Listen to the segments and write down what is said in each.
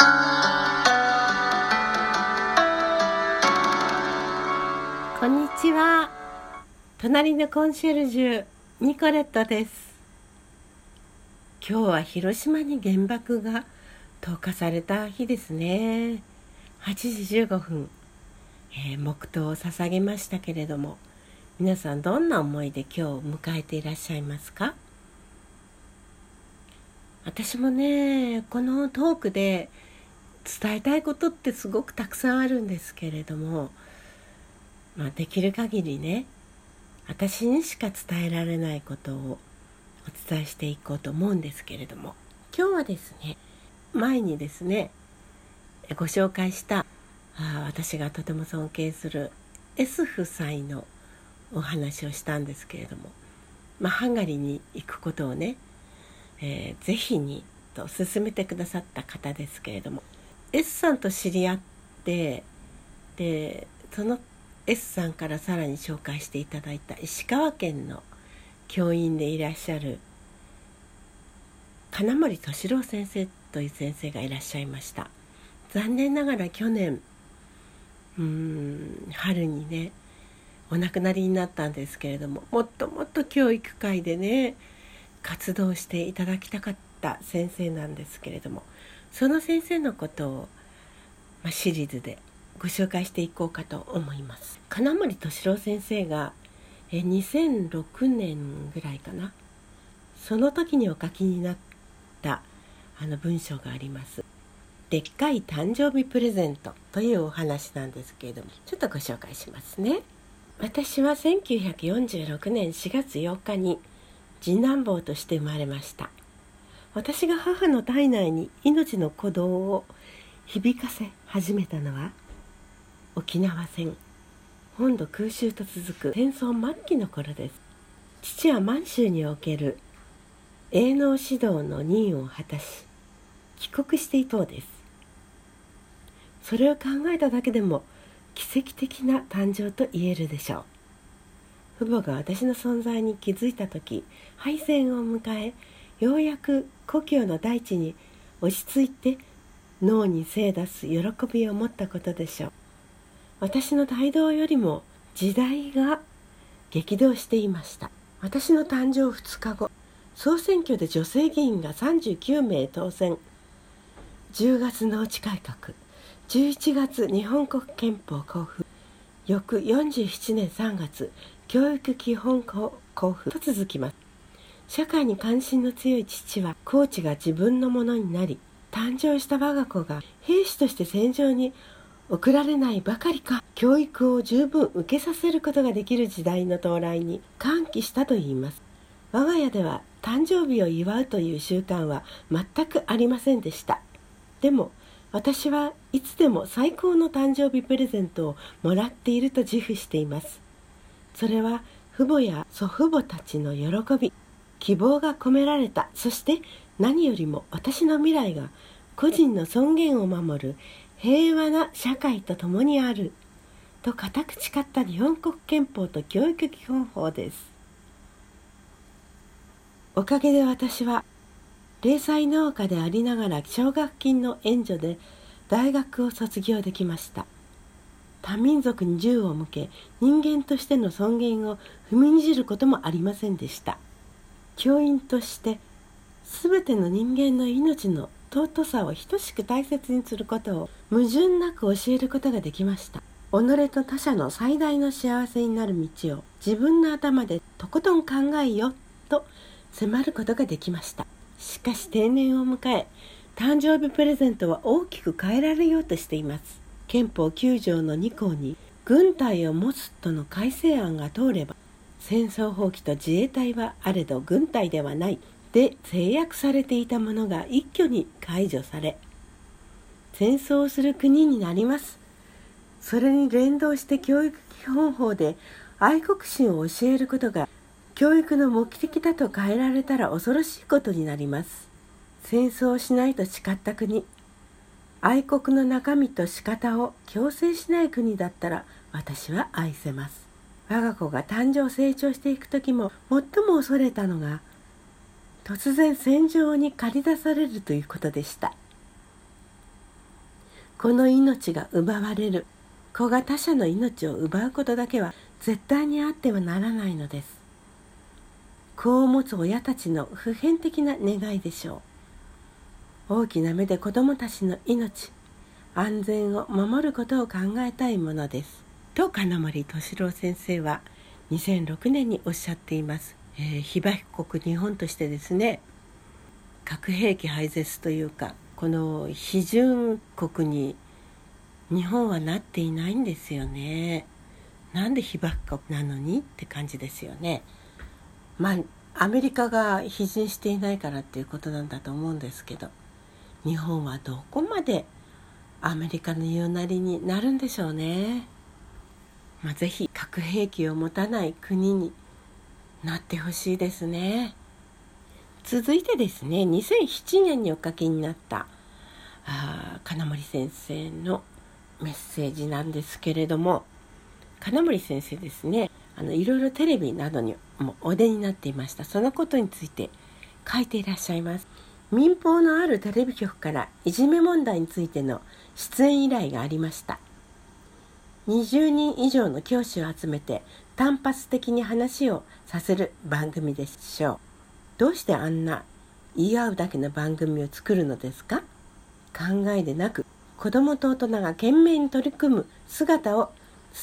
こんにちは。隣のコンシェルジュニコレットです。今日は広島に原爆が投下された日ですね。8時15分、えー、黙祷を捧げましたけれども皆さんどんな思いで今日を迎えていらっしゃいますか？私もねこのトークで伝えたいことってすごくたくさんあるんですけれども、まあ、できる限りね私にしか伝えられないことをお伝えしていこうと思うんですけれども今日はですね前にですねご紹介したあ私がとても尊敬する S 夫妻のお話をしたんですけれども、まあ、ハンガリーに行くことをね、えー、ぜひにと勧めてくださった方ですけれども S さんと知り合ってでその S さんからさらに紹介していただいた石川県の教員でいらっしゃる金森敏郎先生という先生がいらっしゃいました。残念ながら去年うん春にねお亡くなりになったんですけれどももっともっと教育界でね活動していただきたかった先生なんですけれどもその先生のことを、まあ、シリーズでご紹介していこうかと思います。金森敏郎先生がえ2006年ぐらいかなその時にお書きになったあの文章があります。でっかい誕生日プレゼントというお話なんですけれどもちょっとご紹介しますね。私は1946年4月8日に次男坊として生まれました私が母の体内に命の鼓動を響かせ始めたのは沖縄戦。本土空襲と続く戦争末期の頃です。父は満州における営農指導の任を果たし帰国していそうです。それを考えただけでも奇跡的な誕生と言えるでしょう。父母が私の存在に気づいた時敗戦を迎えようやく故郷の大地に落ち着いて脳に精出す喜びを持ったことでしょう。私の大道よりも時代が激動していました。私の誕生2日後総選挙で女性議員が39名当選。10月農地改革11月日本国憲法交付。翌47年3月教育基本法交付。と続きます。社会に関心の強い父はコーチが自分のものになり誕生した我が子が兵士として戦場に送られないばかりか教育を十分受けさせることができる時代の到来に歓喜したといいます。我が家では誕生日を祝うという習慣は全くありませんでした。でも私はいつでも最高の誕生日プレゼントをもらっていると自負しています。それは父母や祖父母たちの喜び。希望が込められた。そして何よりも私の未来が個人の尊厳を守る平和な社会と共にあると固く誓った日本国憲法と教育基本法です。おかげで私は零細農家でありながら奨学金の援助で大学を卒業できました。多民族に銃を向け人間としての尊厳を踏みにじることもありませんでした。教員として全ての人間の命の尊さを等しく大切にすることを矛盾なく教えることができました。己と他者の最大の幸せになる道を自分の頭でとことん考えよと迫ることができました。しかし定年を迎え誕生日プレゼントは大きく変えられようとしています。憲法9条の2項に軍隊を持つとの改正案が通れば戦争放棄と自衛隊はあれど軍隊ではないで制約されていたものが一挙に解除され戦争をする国になります。それに連動して教育基本法で愛国心を教えることが教育の目的だと変えられたら恐ろしいことになります。戦争をしないと誓った国愛国の中身と仕方を強制しない国だったら私は愛せます。我が子が誕生成長していく時も最も恐れたのが突然戦場に駆り出されるということでした。この命が奪われる子が他者の命を奪うことだけは絶対にあってはならないのです。子を持つ親たちの普遍的な願いでしょう。大きな目で子供たちの命安全を守ることを考えたいものです。と金森敏郎先生は2006年におっしゃっています、えー、被爆国日本としてですね核兵器廃絶というかこの批准国に日本はなっていないんですよね。なんで被爆国なのにって感じですよね。まあアメリカが批准していないからっていうことなんだと思うんですけど日本はどこまでアメリカの言うなりになるんでしょうね。まあ、ぜひ核兵器を持たない国になってほしいですね。続いてですね2007年にお書きになったあ金森先生のメッセージなんですけれども金森先生ですねあのいろいろテレビなどにもお出になっていました。そのことについて書いていらっしゃいます。民放のあるテレビ局からいじめ問題についての出演依頼がありました。20人以上の教師を集めて単発的に話をさせる番組でしょう。どうしてあんな言い合うだけの番組を作るのですか？考えでなく子供と大人が懸命に取り組む姿を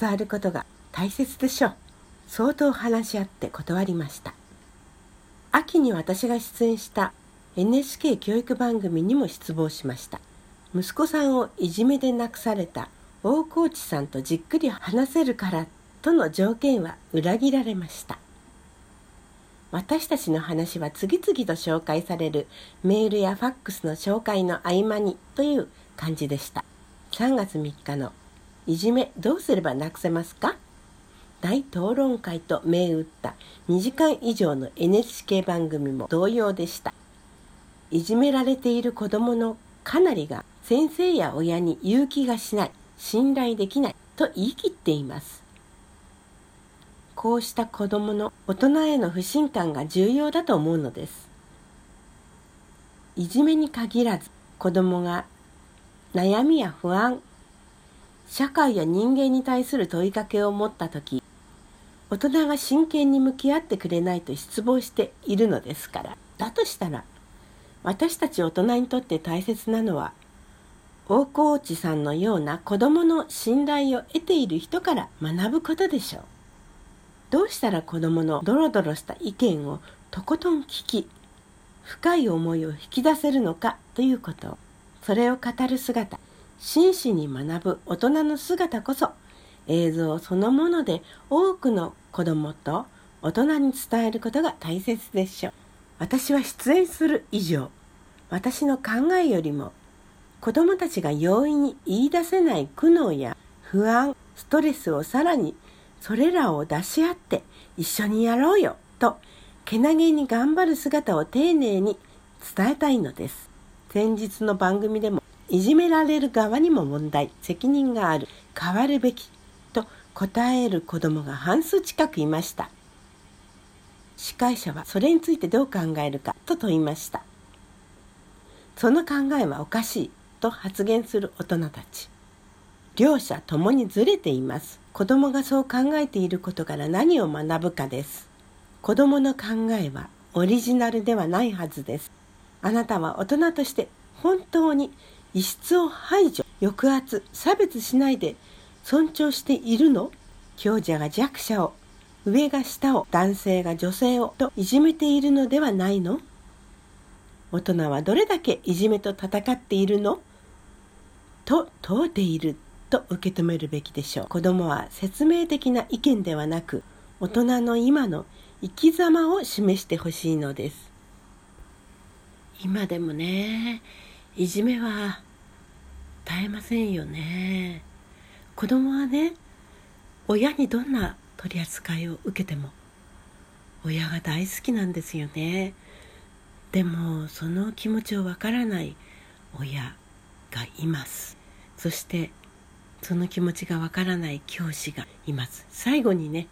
伝えることが大切でしょう。相当話し合って断りました。秋に私が出演した NHK 教育番組にも失望しました。息子さんをいじめで亡くされた大河内さんとじっくり話せるからとの条件は裏切られました。私たちの話は次々と紹介されるメールやファックスの紹介の合間にという感じでした。3月3日の「いじめどうすればなくせますか?」大討論会と銘打った2時間以上の NHK 番組も同様でした。いじめられている子どものかなりが先生や親に言う気がしない。信頼できないと言い切っています。こうした子どもの大人への不信感が重要だと思うのです。いじめに限らず子どもが悩みや不安社会や人間に対する問いかけを持った時大人が真剣に向き合ってくれないと失望しているのですから。だとしたら私たち大人にとって大切なのは大河内さんのような子供の信頼を得ている人から学ぶことでしょう。どうしたら子供のドロドロした意見をとことん聞き、深い思いを引き出せるのかということ。それを語る姿、真摯に学ぶ大人の姿こそ、映像そのもので多くの子供と大人に伝えることが大切でしょう。私は出演する以上、私の考えよりも子供たちが容易に言い出せない苦悩や不安、ストレスをさらにそれらを出し合って一緒にやろうよとけなげに頑張る姿を丁寧に伝えたいのです。先日の番組でもいじめられる側にも問題、責任がある、変わるべきと答える子供が半数近くいました。司会者はそれについてどう考えるかと問いました。その考えはおかしい。と発言する大人たち。両者ともにずれています。子供がそう考えていることから何を学ぶかです。子供の考えはオリジナルではないはずです。あなたは大人として本当に異質を排除抑圧差別しないで尊重しているの？強者が弱者を上が下を男性が女性をといじめているのではないの？大人はどれだけいじめと戦っているの？と問うていると受け止めるべきでしょう。子供は説明的な意見ではなく大人の今の生き様を示してほしいのです。今でもねいじめは絶えませんよね。子供はね親にどんな取り扱いを受けても親が大好きなんですよね。でもその気持ちをわからない親がいます。そしてその気持ちがわからない教師がいます。最後にね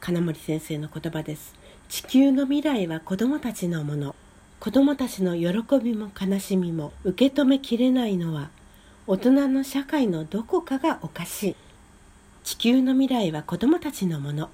金森先生の言葉です。地球の未来は子供たちのもの。子供たちの喜びも悲しみも受け止めきれないのは大人の社会のどこかがおかしい。地球の未来は子どもたちのもの。